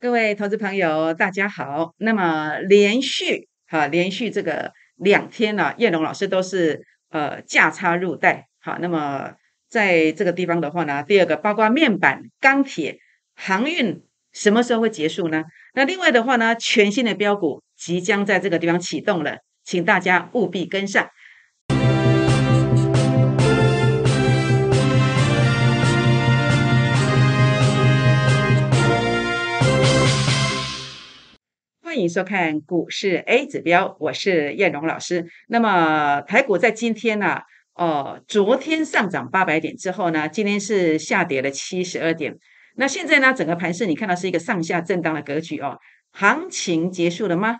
各位投资朋友，大家好。那么连续哈，连续这个两天呢，叶龙老师都是呃价差入袋。好，那么在这个地方的话呢，第二个包括面板、钢铁、航运，什么时候会结束呢？那另外的话呢，全新的标股即将在这个地方启动了，请大家务必跟上。欢迎收看股市 A 指标，我是燕荣老师。那么台股在今天呢，哦，昨天上涨八百点之后呢，今天是下跌了七十二点。那现在呢，整个盘市你看到是一个上下震荡的格局哦。行情结束了吗？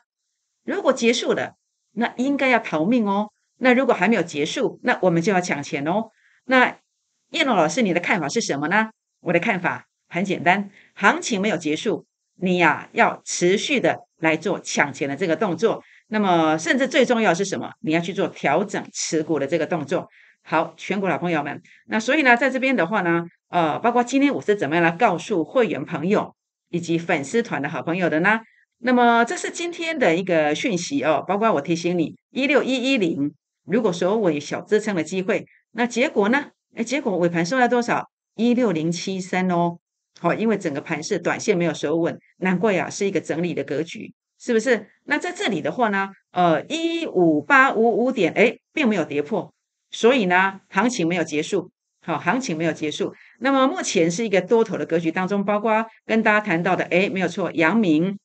如果结束了，那应该要逃命哦。那如果还没有结束，那我们就要抢钱哦。那燕龙老师，你的看法是什么呢？我的看法很简单，行情没有结束，你呀要持续的。来做抢钱的这个动作，那么甚至最重要是什么？你要去做调整持股的这个动作。好，全国老朋友们，那所以呢，在这边的话呢，呃，包括今天我是怎么样来告诉会员朋友以及粉丝团的好朋友的呢？那么这是今天的一个讯息哦，包括我提醒你，一六一一零，如果说我有小支撑的机会，那结果呢？哎，结果尾盘收了多少？一六零七三哦。好，因为整个盘市短线没有收稳，难怪呀，是一个整理的格局，是不是？那在这里的话呢，呃，一五八五五点，哎，并没有跌破，所以呢，行情没有结束。好，行情没有结束。那么目前是一个多头的格局当中，包括跟大家谈到的，哎，没有错，阳明、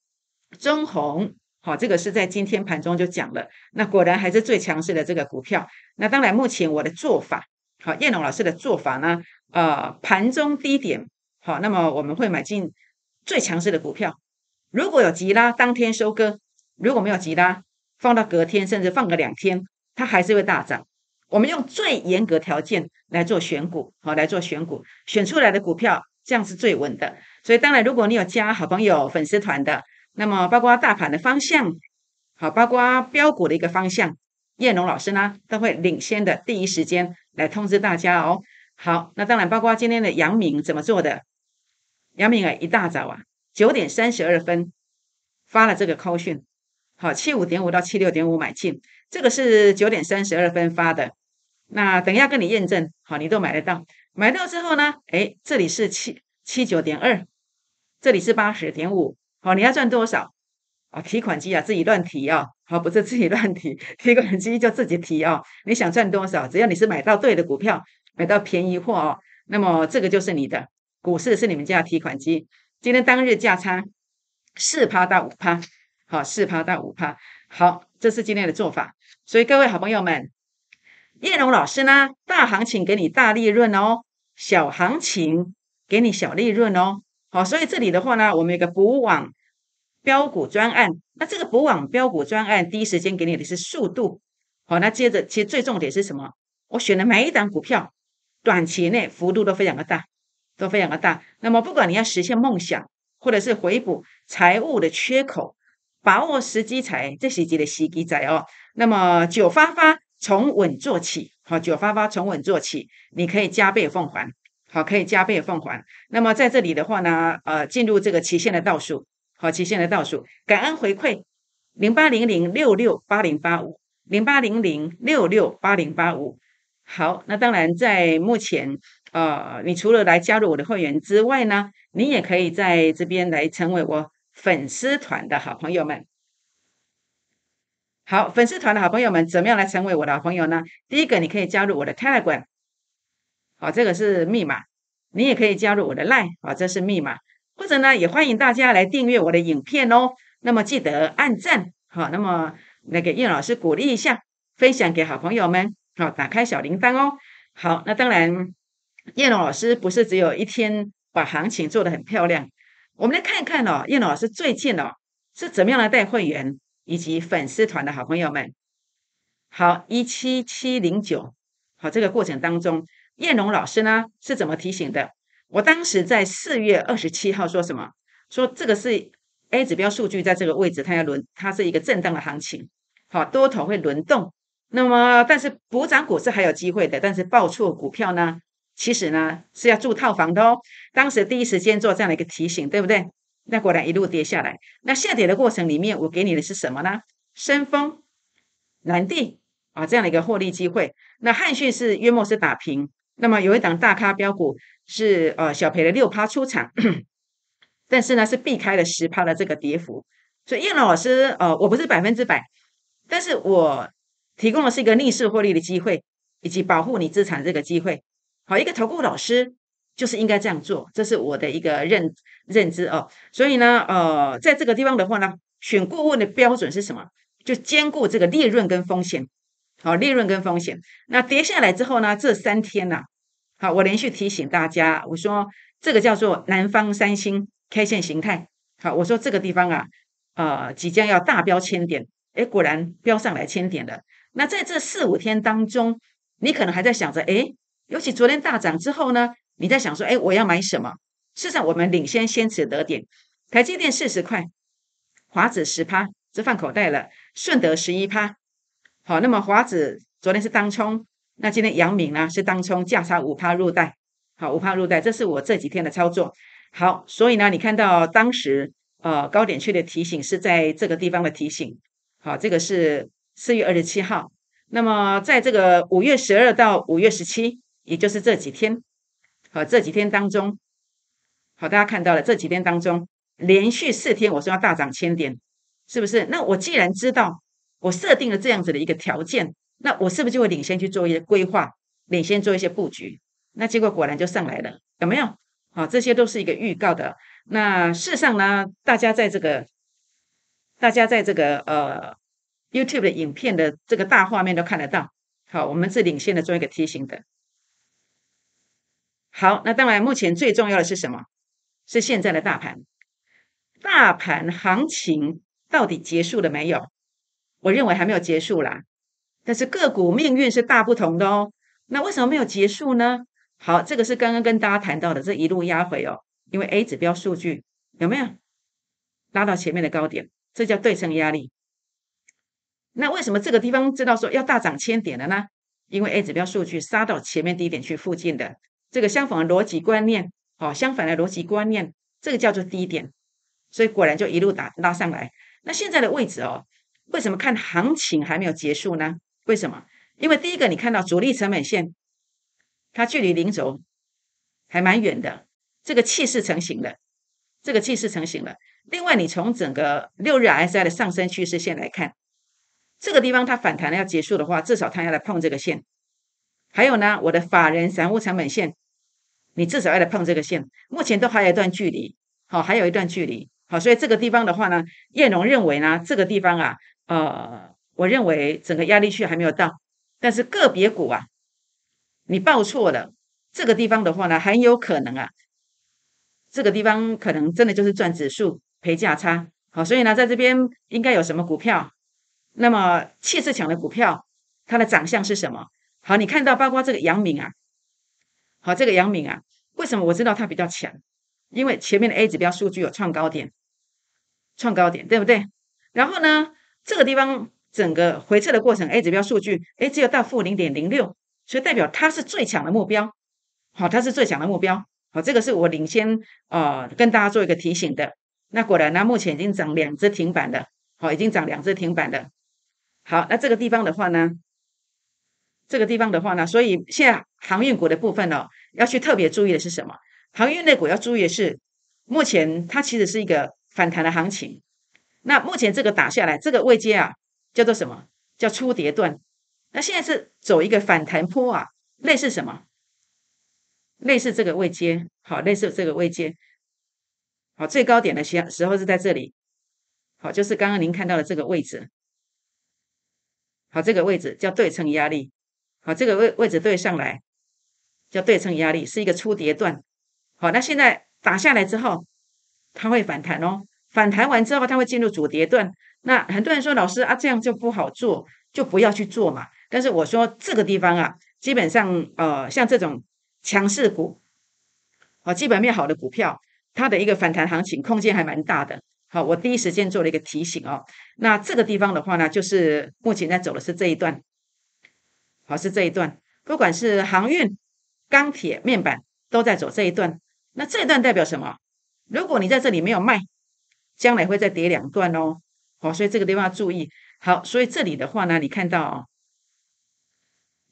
中红，好，这个是在今天盘中就讲了。那果然还是最强势的这个股票。那当然，目前我的做法，好，叶龙老师的做法呢，呃，盘中低点。好，那么我们会买进最强势的股票。如果有急拉，当天收割；如果没有急拉，放到隔天，甚至放个两天，它还是会大涨。我们用最严格条件来做选股，好来做选股，选出来的股票这样是最稳的。所以，当然，如果你有加好朋友粉丝团的，那么包括大盘的方向，好，包括标股的一个方向，叶龙老师呢都会领先的第一时间来通知大家哦。好，那当然包括今天的杨明怎么做的。杨明啊，一大早啊，九点三十二分发了这个 call 讯，好，七五点五到七六点五买进，这个是九点三十二分发的。那等一下跟你验证，好，你都买得到。买到之后呢，哎，这里是七七九点二，这里是八十点五，好，你要赚多少啊？提款机啊，自己乱提啊，好，不是自己乱提，提款机就自己提啊。你想赚多少？只要你是买到对的股票，买到便宜货哦，那么这个就是你的。股市是你们家的提款机，今天当日价差四趴到五趴，好，四趴到五趴，好，这是今天的做法。所以各位好朋友们，叶龙老师呢，大行情给你大利润哦，小行情给你小利润哦，好，所以这里的话呢，我们有个补网标股专案，那这个补网标股专案第一时间给你的是速度，好，那接着其实最重点是什么？我选的每一档股票，短期内幅度都非常的大。都非常的大，那么不管你要实现梦想，或者是回补财务的缺口，把握时机财，这是几的时机财哦。那么九发发从稳做起，好，九发发从稳做起，你可以加倍奉还，好，可以加倍奉还。那么在这里的话呢，呃，进入这个期限的倒数，好，期限的倒数，感恩回馈零八零零六六八零八五零八零零六六八零八五。好，那当然在目前。呃，你除了来加入我的会员之外呢，你也可以在这边来成为我粉丝团的好朋友们。好，粉丝团的好朋友们，怎么样来成为我的好朋友呢？第一个，你可以加入我的 Telegram，好，这个是密码。你也可以加入我的 Line，好，这是密码。或者呢，也欢迎大家来订阅我的影片哦。那么记得按赞，好，那么来给叶老师鼓励一下，分享给好朋友们，好，打开小铃铛哦。好，那当然。叶龙老师不是只有一天把行情做得很漂亮，我们来看看哦，叶龙老师最近哦是怎么样来带会员以及粉丝团的好朋友们。好，一七七零九，好，这个过程当中，叶龙老师呢是怎么提醒的？我当时在四月二十七号说什么？说这个是 A 指标数据在这个位置，它要轮，它是一个震荡的行情，好，多头会轮动。那么，但是补涨股是还有机会的，但是报错股票呢？其实呢是要住套房的哦。当时第一时间做这样的一个提醒，对不对？那果然一路跌下来。那下跌的过程里面，我给你的是什么呢？深丰、蓝地啊这样的一个获利机会。那汉讯是约莫是打平。那么有一档大咖标股是呃小赔了六趴出场，但是呢是避开了十趴的这个跌幅。所以叶老师呃我不是百分之百，但是我提供的是一个逆势获利的机会，以及保护你资产这个机会。好，一个投顾老师就是应该这样做，这是我的一个认认知哦。所以呢呃在这个地方的话呢，选顾问的标准是什么？就兼顾这个利润跟风险。好，利润跟风险。那跌下来之后呢？这三天呐，好，我连续提醒大家，我说这个叫做南方三星 K 线形态。好，我说这个地方啊，呃，即将要大标千点。哎，果然标上来千点了。那在这四五天当中，你可能还在想着，哎，尤其昨天大涨之后呢，你在想说，哎，我要买什么？事实上，我们领先先持得点，台积电四十块，华子十趴，这放口袋了，顺德十一趴。好，那么华子昨天是当冲，那今天阳明呢是当冲，价差五趴入袋。好，五趴入袋，这是我这几天的操作。好，所以呢，你看到当时呃高点区的提醒是在这个地方的提醒。好，这个是四月二十七号。那么在这个五月十二到五月十七，也就是这几天，好这几天当中，好大家看到了这几天当中连续四天我说要大涨千点，是不是？那我既然知道。我设定了这样子的一个条件，那我是不是就会领先去做一些规划，领先做一些布局？那结果果然就上来了，有没有？好，这些都是一个预告的。那事实上呢，大家在这个，大家在这个呃 YouTube 的影片的这个大画面都看得到。好，我们是领先的做一个提醒的。好，那当然目前最重要的是什么？是现在的大盘，大盘行情到底结束了没有？我认为还没有结束啦，但是个股命运是大不同的哦。那为什么没有结束呢？好，这个是刚刚跟大家谈到的，这一路压回哦，因为 A 指标数据有没有拉到前面的高点？这叫对称压力。那为什么这个地方知道说要大涨千点了呢？因为 A 指标数据杀到前面低点去附近的这个相反的逻辑观念，哦，相反的逻辑观念，这个叫做低点，所以果然就一路打拉上来。那现在的位置哦。为什么看行情还没有结束呢？为什么？因为第一个，你看到主力成本线，它距离零轴还蛮远的，这个气势成型了，这个气势成型了。另外，你从整个六日 S I 的上升趋势线来看，这个地方它反弹要结束的话，至少它要来碰这个线。还有呢，我的法人散户成本线，你至少要来碰这个线。目前都还有一段距离，好，还有一段距离，好，所以这个地方的话呢，叶龙认为呢，这个地方啊。呃，我认为整个压力区还没有到，但是个别股啊，你报错了，这个地方的话呢，很有可能啊，这个地方可能真的就是赚指数赔价差。好，所以呢，在这边应该有什么股票？那么气势强的股票，它的长相是什么？好，你看到包括这个阳明啊，好，这个阳明啊，为什么我知道它比较强？因为前面的 A 指标数据有创高点，创高点，对不对？然后呢？这个地方整个回撤的过程，A 指标数据，哎，只有到负零点零六，所以代表它是最强的目标，好，它是最强的目标，好，这个是我领先啊，跟大家做一个提醒的。那果然呢，目前已经涨两只停板了，好，已经涨两只停板了。好，那这个地方的话呢，这个地方的话呢，所以现在航运股的部分呢，要去特别注意的是什么？航运类股要注意的是，目前它其实是一个反弹的行情。那目前这个打下来，这个位阶啊，叫做什么？叫初跌段。那现在是走一个反弹坡啊，类似什么？类似这个位阶，好，类似这个位阶，好，最高点的时时候是在这里，好，就是刚刚您看到的这个位置，好，这个位置叫对称压力，好，这个位位置对上来叫对称压力，是一个初跌段。好，那现在打下来之后，它会反弹哦。反弹完之后，它会进入主跌段。那很多人说，老师啊，这样就不好做，就不要去做嘛。但是我说这个地方啊，基本上呃，像这种强势股，哦，基本面好的股票，它的一个反弹行情空间还蛮大的。好，我第一时间做了一个提醒哦。那这个地方的话呢，就是目前在走的是这一段，好，是这一段，不管是航运、钢铁、面板都在走这一段。那这一段代表什么？如果你在这里没有卖，将来会再跌两段哦。好，所以这个地方要注意。好，所以这里的话呢，你看到哦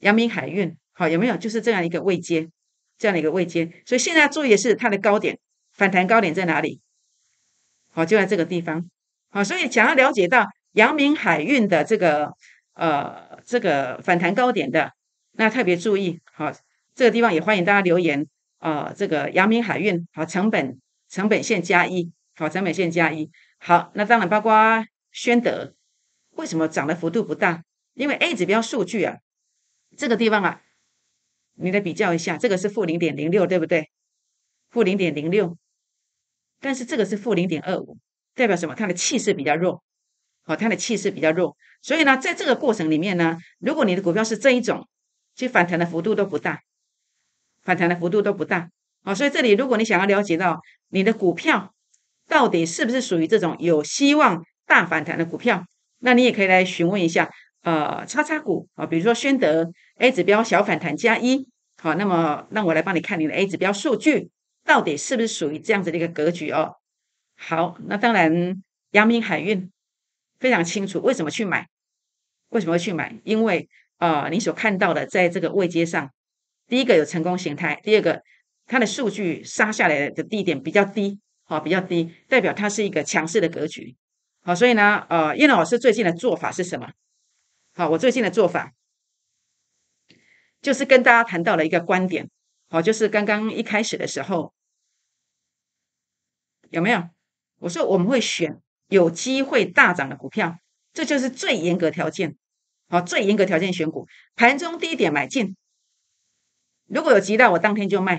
阳明海运，好有没有？就是这样一个位阶，这样的一个位阶。所以现在要注意的是它的高点反弹高点在哪里？好，就在这个地方。好，所以想要了解到阳明海运的这个呃这个反弹高点的，那特别注意。好，这个地方也欢迎大家留言啊。这个阳明海运好，成本成本线加一，好，成本线加一。好，那当然包括宣德。为什么涨的幅度不大？因为 A 指标数据啊，这个地方啊，你来比较一下，这个是负零点零六，对不对？负零点零六，但是这个是负零点二五，代表什么？它的气势比较弱，好，它的气势比较弱，所以呢，在这个过程里面呢，如果你的股票是这一种，其实反弹的幅度都不大，反弹的幅度都不大，好，所以这里如果你想要了解到你的股票到底是不是属于这种有希望大反弹的股票。那你也可以来询问一下，呃，叉叉股啊，比如说宣德 A 指标小反弹加一，好，那么让我来帮你看你的 A 指标数据到底是不是属于这样子的一个格局哦。好，那当然阳明海运非常清楚为什么去买，为什么会去买？因为啊，你所看到的在这个位阶上，第一个有成功形态，第二个它的数据杀下来的地点比较低，好，比较低，代表它是一个强势的格局。好，所以呢，呃，叶老师最近的做法是什么？好，我最近的做法就是跟大家谈到了一个观点，好，就是刚刚一开始的时候有没有？我说我们会选有机会大涨的股票，这就是最严格条件。好，最严格条件选股，盘中低点买进，如果有急拉，我当天就卖；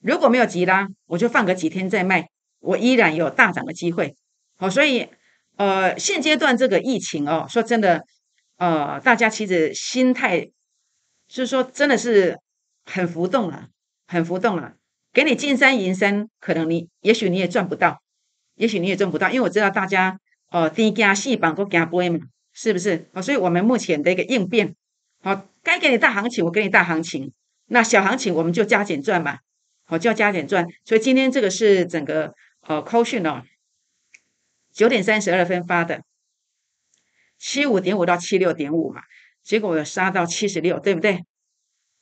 如果没有急拉，我就放个几天再卖，我依然有大涨的机会。好，所以。呃，现阶段这个疫情哦，说真的，呃，大家其实心态就是说，真的是很浮动了，很浮动了。给你金山银山，可能你也许你也赚不到，也许你也挣不到，因为我知道大家哦，低加细绑都加波嘛，是不是？哦，所以我们目前的一个应变，好，该给你大行情，我给你大行情，那小行情我们就加减赚嘛，好，就要加减赚。所以今天这个是整个呃扣讯哦。九点三十二分发的，七五点五到七六点五嘛，结果我杀到七十六，对不对？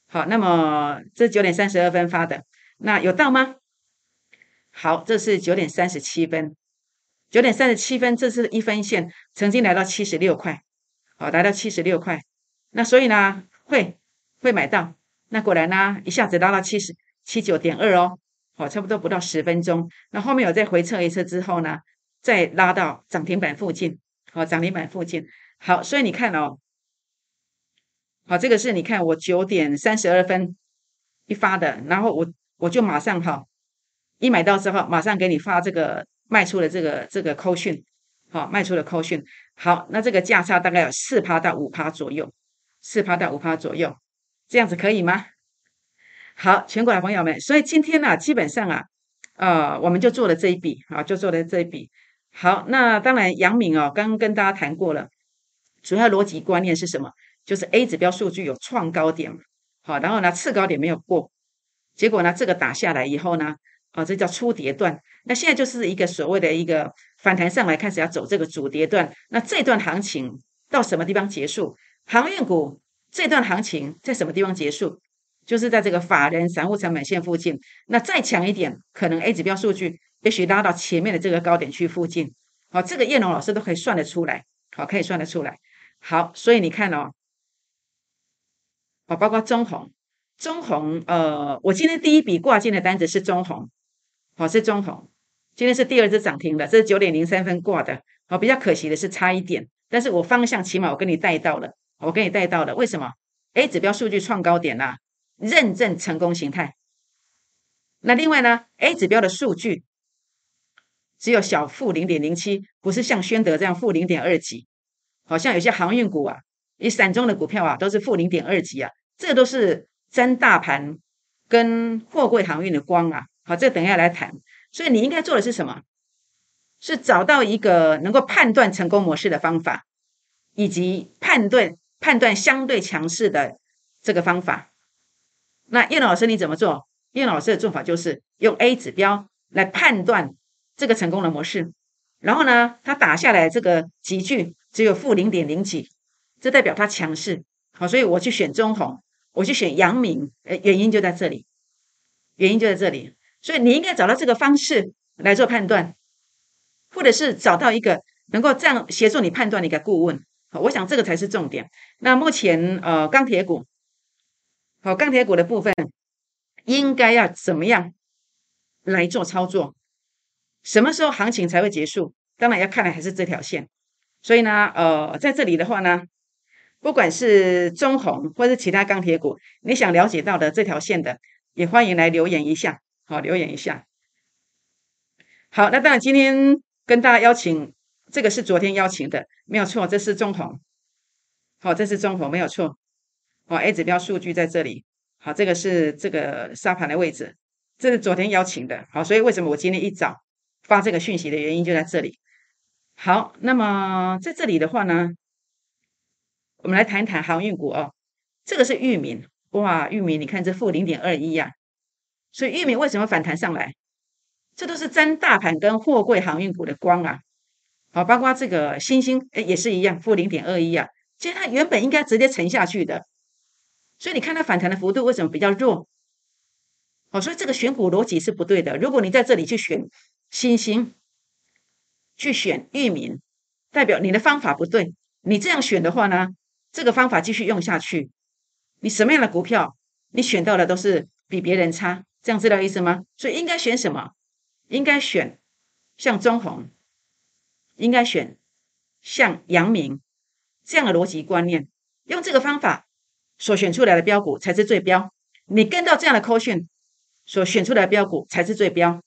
好，那么这九点三十二分发的，那有到吗？好，这是九点三十七分，九点三十七分，这是一分线，曾经来到七十六块，好，来到七十六块，那所以呢，会会买到，那果然呢，一下子拉到七十七九点二哦，好，差不多不到十分钟，那后面有再回撤一次之后呢？再拉到涨停板附近，好，涨停板附近，好，所以你看哦，好，这个是你看我九点三十二分一发的，然后我我就马上哈，一买到之后马上给你发这个卖出的这个这个扣讯，好，卖出的扣讯，好，那这个价差大概有四趴到五趴左右，四趴到五趴左右，这样子可以吗？好，全国的朋友们，所以今天呢，基本上啊，呃，我们就做了这一笔，啊，就做了这一笔。好，那当然，杨敏哦，刚刚跟大家谈过了，主要逻辑观念是什么？就是 A 指标数据有创高点好，然后呢次高点没有过，结果呢这个打下来以后呢，啊，这叫初跌段，那现在就是一个所谓的一个反弹上来，开始要走这个主跌段，那这段行情到什么地方结束？航运股这段行情在什么地方结束？就是在这个法人散户成本线附近，那再强一点，可能 A 指标数据。也许拉到前面的这个高点区附近，好，这个叶龙老师都可以算得出来，好，可以算得出来。好，所以你看哦，哦，包括中红，中红，呃，我今天第一笔挂进的单子是中红，好，是中红，今天是第二次涨停的，这是九点零三分挂的，好，比较可惜的是差一点，但是我方向起码我跟你带到了，我跟你带到了，为什么？A 指标数据创高点啦，认证成功形态。那另外呢，A 指标的数据。只有小负零点零七，不是像宣德这样负零点二几，好像有些航运股啊，一散中的股票啊，都是负零点二几啊，这都是沾大盘跟货柜航运的光啊。好，这等一下来谈。所以你应该做的是什么？是找到一个能够判断成功模式的方法，以及判断判断相对强势的这个方法。那叶老师你怎么做？叶老师的做法就是用 A 指标来判断。这个成功的模式，然后呢，它打下来这个集聚只有负零点零几，这代表它强势。好，所以我去选中红，我去选阳明，呃，原因就在这里，原因就在这里。所以你应该找到这个方式来做判断，或者是找到一个能够这样协助你判断的一个顾问。好我想这个才是重点。那目前呃，钢铁股，好，钢铁股的部分应该要怎么样来做操作？什么时候行情才会结束？当然要看的还是这条线。所以呢，呃，在这里的话呢。不管是中红或是其他钢铁股，你想了解到的这条线的，也欢迎来留言一下。好，留言一下。好，那当然今天跟大家邀请，这个是昨天邀请的，没有错，这是中红。好，这是中红，没有错。好，A 指标数据在这里。好，这个是这个沙盘的位置，这是昨天邀请的。好，所以为什么我今天一早发这个讯息的原因就在这里。好，那么在这里的话呢？我们来谈谈航运股哦，这个是域名哇，域名你看这负零点二一呀，所以玉米为什么反弹上来？这都是沾大盘跟货柜航运股的光啊，好，包括这个新兴哎也是一样，负零点二一啊，其实它原本应该直接沉下去的，所以你看它反弹的幅度为什么比较弱？哦，所以这个选股逻辑是不对的。如果你在这里去选新兴，去选域名，代表你的方法不对。你这样选的话呢？这个方法继续用下去，你什么样的股票，你选到的都是比别人差，这样知道意思吗？所以应该选什么？应该选像中红，应该选像阳明这样的逻辑观念，用这个方法所选出来的标股才是最标。你跟到这样的扣讯所选出来的标股才是最标，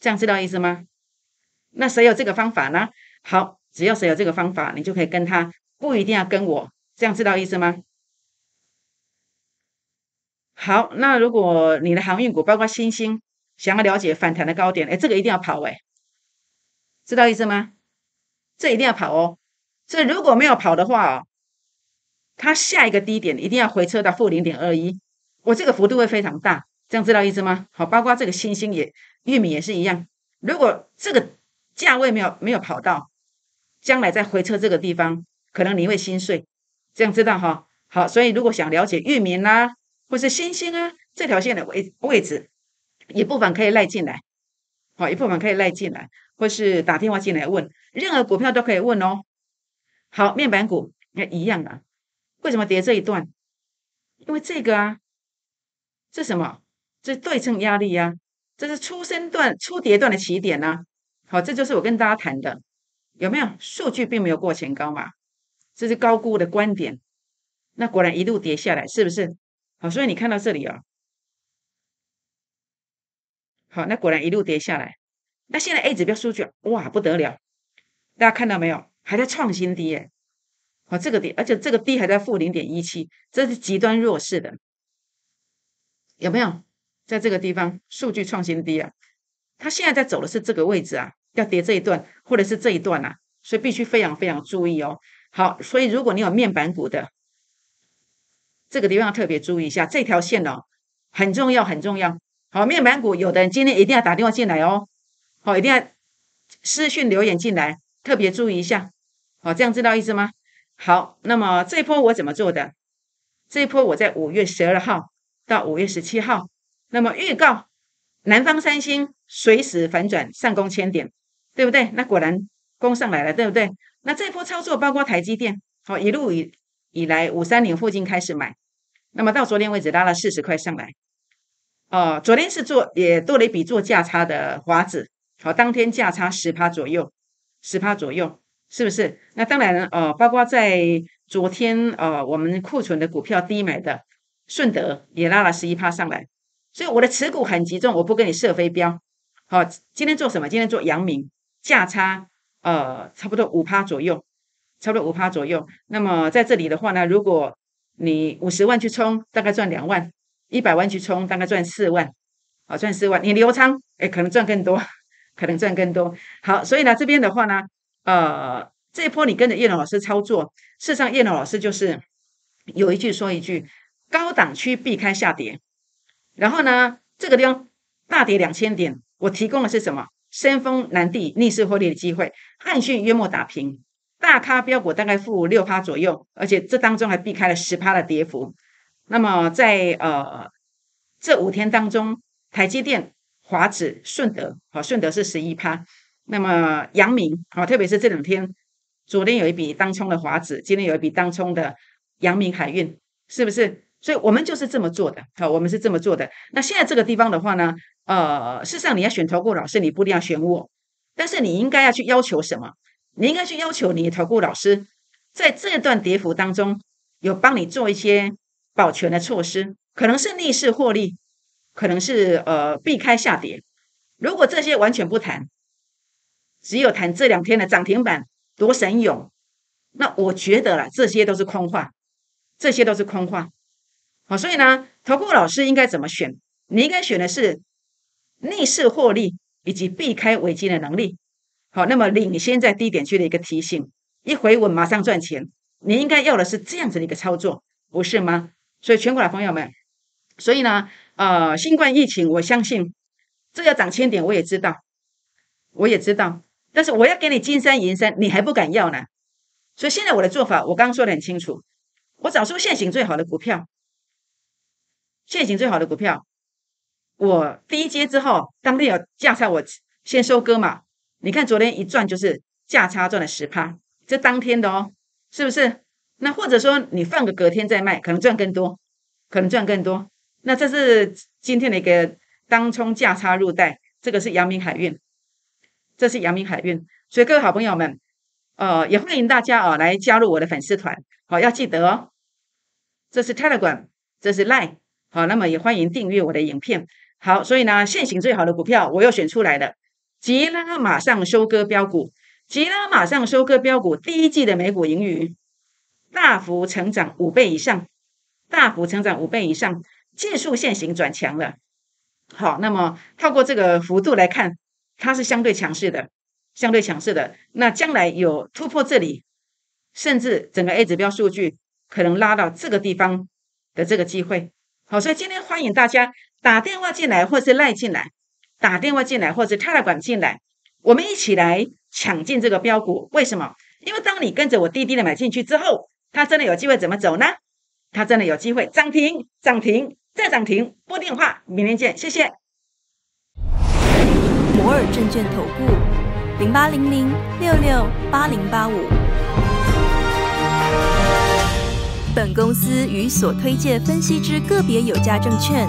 这样知道意思吗？那谁有这个方法呢？好，只要谁有这个方法，你就可以跟他，不一定要跟我。这样知道意思吗？好，那如果你的航运股包括新兴，想要了解反弹的高点，哎，这个一定要跑哎，知道意思吗？这一定要跑哦。这如果没有跑的话哦，它下一个低点一定要回撤到负零点二一，我这个幅度会非常大，这样知道意思吗？好，包括这个星星也玉米也是一样，如果这个价位没有没有跑到，将来再回撤这个地方，可能你会心碎。这样知道哈，好，所以如果想了解域名啦，或是星星啊这条线的位位置，一部分可以赖进来，好，一部分可以赖进来，或是打电话进来问，任何股票都可以问哦。好，面板股也一样的，为什么跌这一段？因为这个啊，这什么？这对称压力呀，这是初升段、初跌段的起点呐。好，这就是我跟大家谈的，有没有数据并没有过前高嘛？这是高估的观点，那果然一路跌下来，是不是？好，所以你看到这里啊，好，那果然一路跌下来。那现在 A 指标数据哇不得了，大家看到没有？还在创新低耶！好，这个低，而且这个低还在负零点一七，这是极端弱势的，有没有？在这个地方数据创新低啊，它现在在走的是这个位置啊，要跌这一段或者是这一段啊，所以必须非常非常注意哦。好，所以如果你有面板股的，这个地方特别注意一下，这条线哦很重要，很重要。好，面板股有的人今天一定要打电话进来哦，好，一定要私讯留言进来，特别注意一下。好，这样知道意思吗？好，那么这一波我怎么做的？这一波我在五月十二号到五月十七号，那么预告南方三星随时反转上攻千点，对不对？那果然攻上来了，对不对？那这波操作包括台积电，好一路以以来五三零附近开始买，那么到昨天为止拉了四十块上来，哦，昨天是做也多了一笔做价差的华子，好当天价差十趴左右，十趴左右是不是？那当然呃，包括在昨天呃我们库存的股票低买的顺德也拉了十一趴上来，所以我的持股很集中，我不跟你设飞镖。好，今天做什么？今天做阳明价差。呃，差不多五趴左右，差不多五趴左右。那么在这里的话呢，如果你五十万去冲，大概赚两万；一百万去冲，大概赚四万。好，赚四万，你留仓，哎，可能赚更多，可能赚更多。好，所以呢，这边的话呢，呃，这一波你跟着叶龙老师操作，事实上叶龙老师就是有一句说一句，高档区避开下跌。然后呢，这个地方大跌两千点，我提供的是什么？深丰南地逆势获利的机会，汉讯约莫打平，大咖标股大概负六趴左右，而且这当中还避开了十趴的跌幅。那么在呃这五天当中，台积电、华指、顺德，好，顺德是十一趴。那么阳明，好，特别是这两天，昨天有一笔当冲的华指，今天有一笔当冲的阳明海运，是不是？所以我们就是这么做的，好，我们是这么做的。那现在这个地方的话呢，呃，事实上你要选投顾老师，你不一定要选我，但是你应该要去要求什么？你应该去要求你的投顾老师，在这段跌幅当中，有帮你做一些保全的措施，可能是逆势获利，可能是呃避开下跌。如果这些完全不谈，只有谈这两天的涨停板多神勇，那我觉得啦，这些都是空话，这些都是空话。好，所以呢，投顾老师应该怎么选？你应该选的是逆势获利以及避开危机的能力。好，那么领先在低点区的一个提醒，一回稳马上赚钱。你应该要的是这样子的一个操作，不是吗？所以全国的朋友们，所以呢，呃，新冠疫情，我相信这要涨千点，我也知道，我也知道，但是我要给你金山银山，你还不敢要呢。所以现在我的做法，我刚刚说的很清楚，我找出现行最好的股票。现行最好的股票，我第一阶之后，当天有价差，我先收割嘛。你看昨天一赚就是价差赚了十趴，这当天的哦，是不是？那或者说你放个隔天再卖，可能赚更多，可能赚更多。那这是今天的一个当冲价差入袋，这个是阳明海运，这是阳明海运。所以各位好朋友们，呃，也欢迎大家啊来加入我的粉丝团，好要记得哦。这是 Telegram，这是 Line。好，那么也欢迎订阅我的影片。好，所以呢，现行最好的股票我又选出来了，吉拉马上收割标股，吉拉马上收割标股，第一季的每股盈余大幅成长五倍以上，大幅成长五倍以上，技术现行转强了。好，那么透过这个幅度来看，它是相对强势的，相对强势的。那将来有突破这里，甚至整个 A 指标数据可能拉到这个地方的这个机会。好，所以今天欢迎大家打电话进来，或是赖进来，打电话进来，或者泰来管进来，我们一起来抢进这个标股。为什么？因为当你跟着我滴滴的买进去之后，它真的有机会怎么走呢？它真的有机会涨停、涨停再涨停。拨电话，明天见，谢谢。摩尔证券投顾零八零零六六八零八五。本公司与所推介分析之个别有价证券